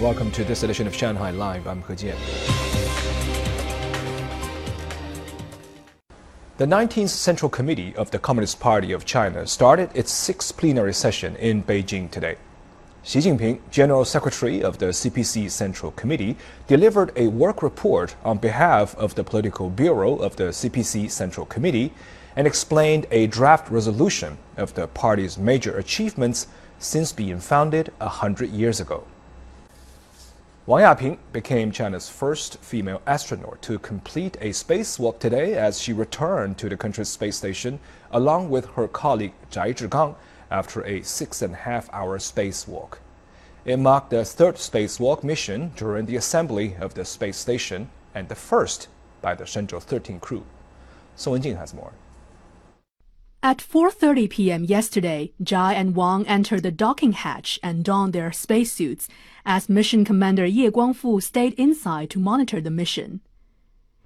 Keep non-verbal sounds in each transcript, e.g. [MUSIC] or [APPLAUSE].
Welcome to this edition of Shanghai Live. I'm He Jian. The 19th Central Committee of the Communist Party of China started its sixth plenary session in Beijing today. Xi Jinping, General Secretary of the CPC Central Committee, delivered a work report on behalf of the Political Bureau of the CPC Central Committee and explained a draft resolution of the party's major achievements since being founded a hundred years ago. Wang Yaping became China's first female astronaut to complete a spacewalk today as she returned to the country's space station along with her colleague Zhai Zhigang after a six and a half hour spacewalk. It marked the third spacewalk mission during the assembly of the space station and the first by the Shenzhou 13 crew. Song Wenjing has more. At 4:30 p.m. yesterday, Zhai and Wang entered the docking hatch and donned their spacesuits as Mission Commander Ye Guangfu stayed inside to monitor the mission.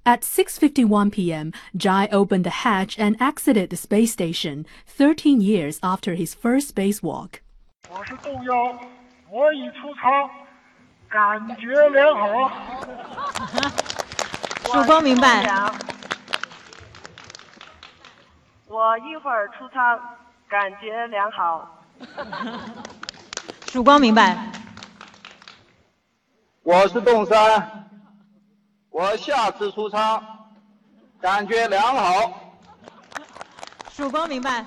At 6:51 p.m., Zhai opened the hatch and exited the space station 13 years after his first spacewalk. [LAUGHS] 我是动幺，我已出舱，感觉良好。曙光明白。[LAUGHS] 我一会儿出舱，感觉良好。曙光明白。我是洞山，我下次出舱，感觉良好。曙光明白。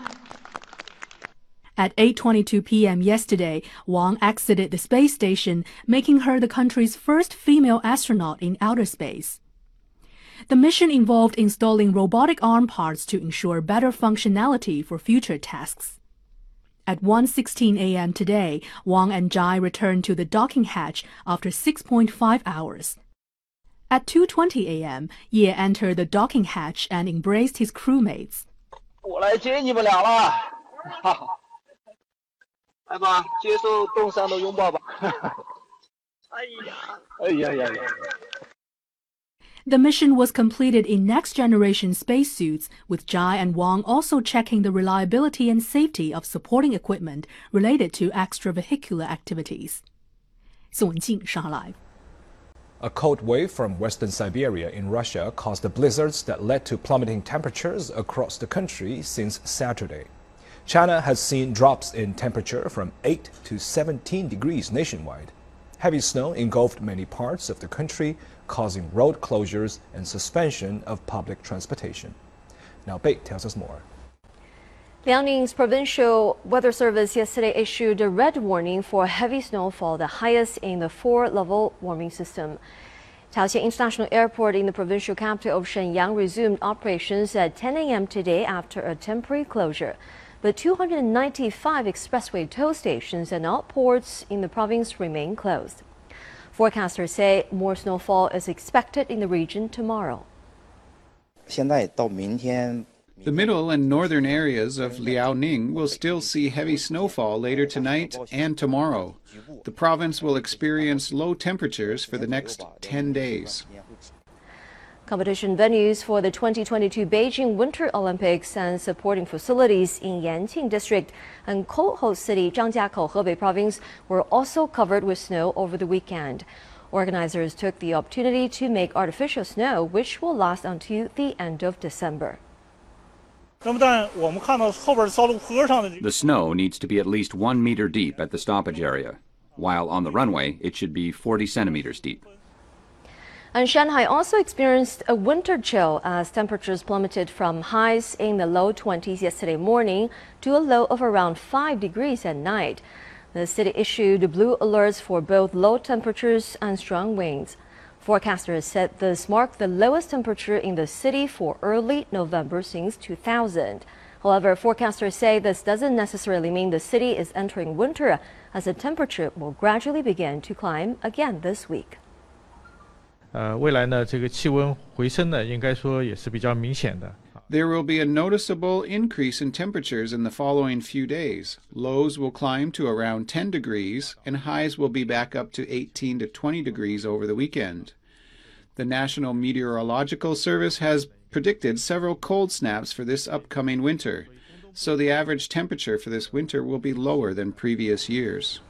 At 8:22 [LAUGHS] p.m. yesterday, Wang exited the space station, making her the country's first female astronaut in outer space. The mission involved installing robotic arm parts to ensure better functionality for future tasks. At 1:16 a.m. today, Wang and Zhai returned to the docking hatch after 6.5 hours. At 2:20 a.m., Ye entered the docking hatch and embraced his crewmates. 我来接你们俩了，哈哈！来吧，接受冻伤的拥抱吧！哎呀！哎呀呀呀！[LAUGHS] [LAUGHS] The mission was completed in next generation spacesuits, with Zhai and Wang also checking the reliability and safety of supporting equipment related to extravehicular activities. A cold wave from western Siberia in Russia caused the blizzards that led to plummeting temperatures across the country since Saturday. China has seen drops in temperature from 8 to 17 degrees nationwide. Heavy snow engulfed many parts of the country, causing road closures and suspension of public transportation. Now, Beit tells us more. Liaoning's provincial weather service yesterday issued a red warning for heavy snowfall, the highest in the four-level warming system. Taoxian International Airport in the provincial capital of Shenyang resumed operations at 10 a.m. today after a temporary closure but 295 expressway toll stations and outports in the province remain closed. Forecasters say more snowfall is expected in the region tomorrow. The middle and northern areas of Liaoning will still see heavy snowfall later tonight and tomorrow. The province will experience low temperatures for the next 10 days. Competition venues for the 2022 Beijing Winter Olympics and supporting facilities in Yanqing District and Coho City, Zhangjiakou, Hebei Province were also covered with snow over the weekend. Organizers took the opportunity to make artificial snow, which will last until the end of December. The snow needs to be at least one meter deep at the stoppage area, while on the runway it should be 40 centimeters deep. And Shanghai also experienced a winter chill as temperatures plummeted from highs in the low 20s yesterday morning to a low of around 5 degrees at night. The city issued blue alerts for both low temperatures and strong winds. Forecasters said this marked the lowest temperature in the city for early November since 2000. However, forecasters say this doesn't necessarily mean the city is entering winter, as the temperature will gradually begin to climb again this week. 呃，未来呢，这个气温回升呢，应该说也是比较明显的。 There will be a noticeable increase in temperatures in the following few days. Lows will climb to around 10 degrees, and highs will be back up to 18 to 20 degrees over the weekend. The National Meteorological Service has predicted several cold snaps for this upcoming winter, so the average temperature for this winter will be lower than previous years.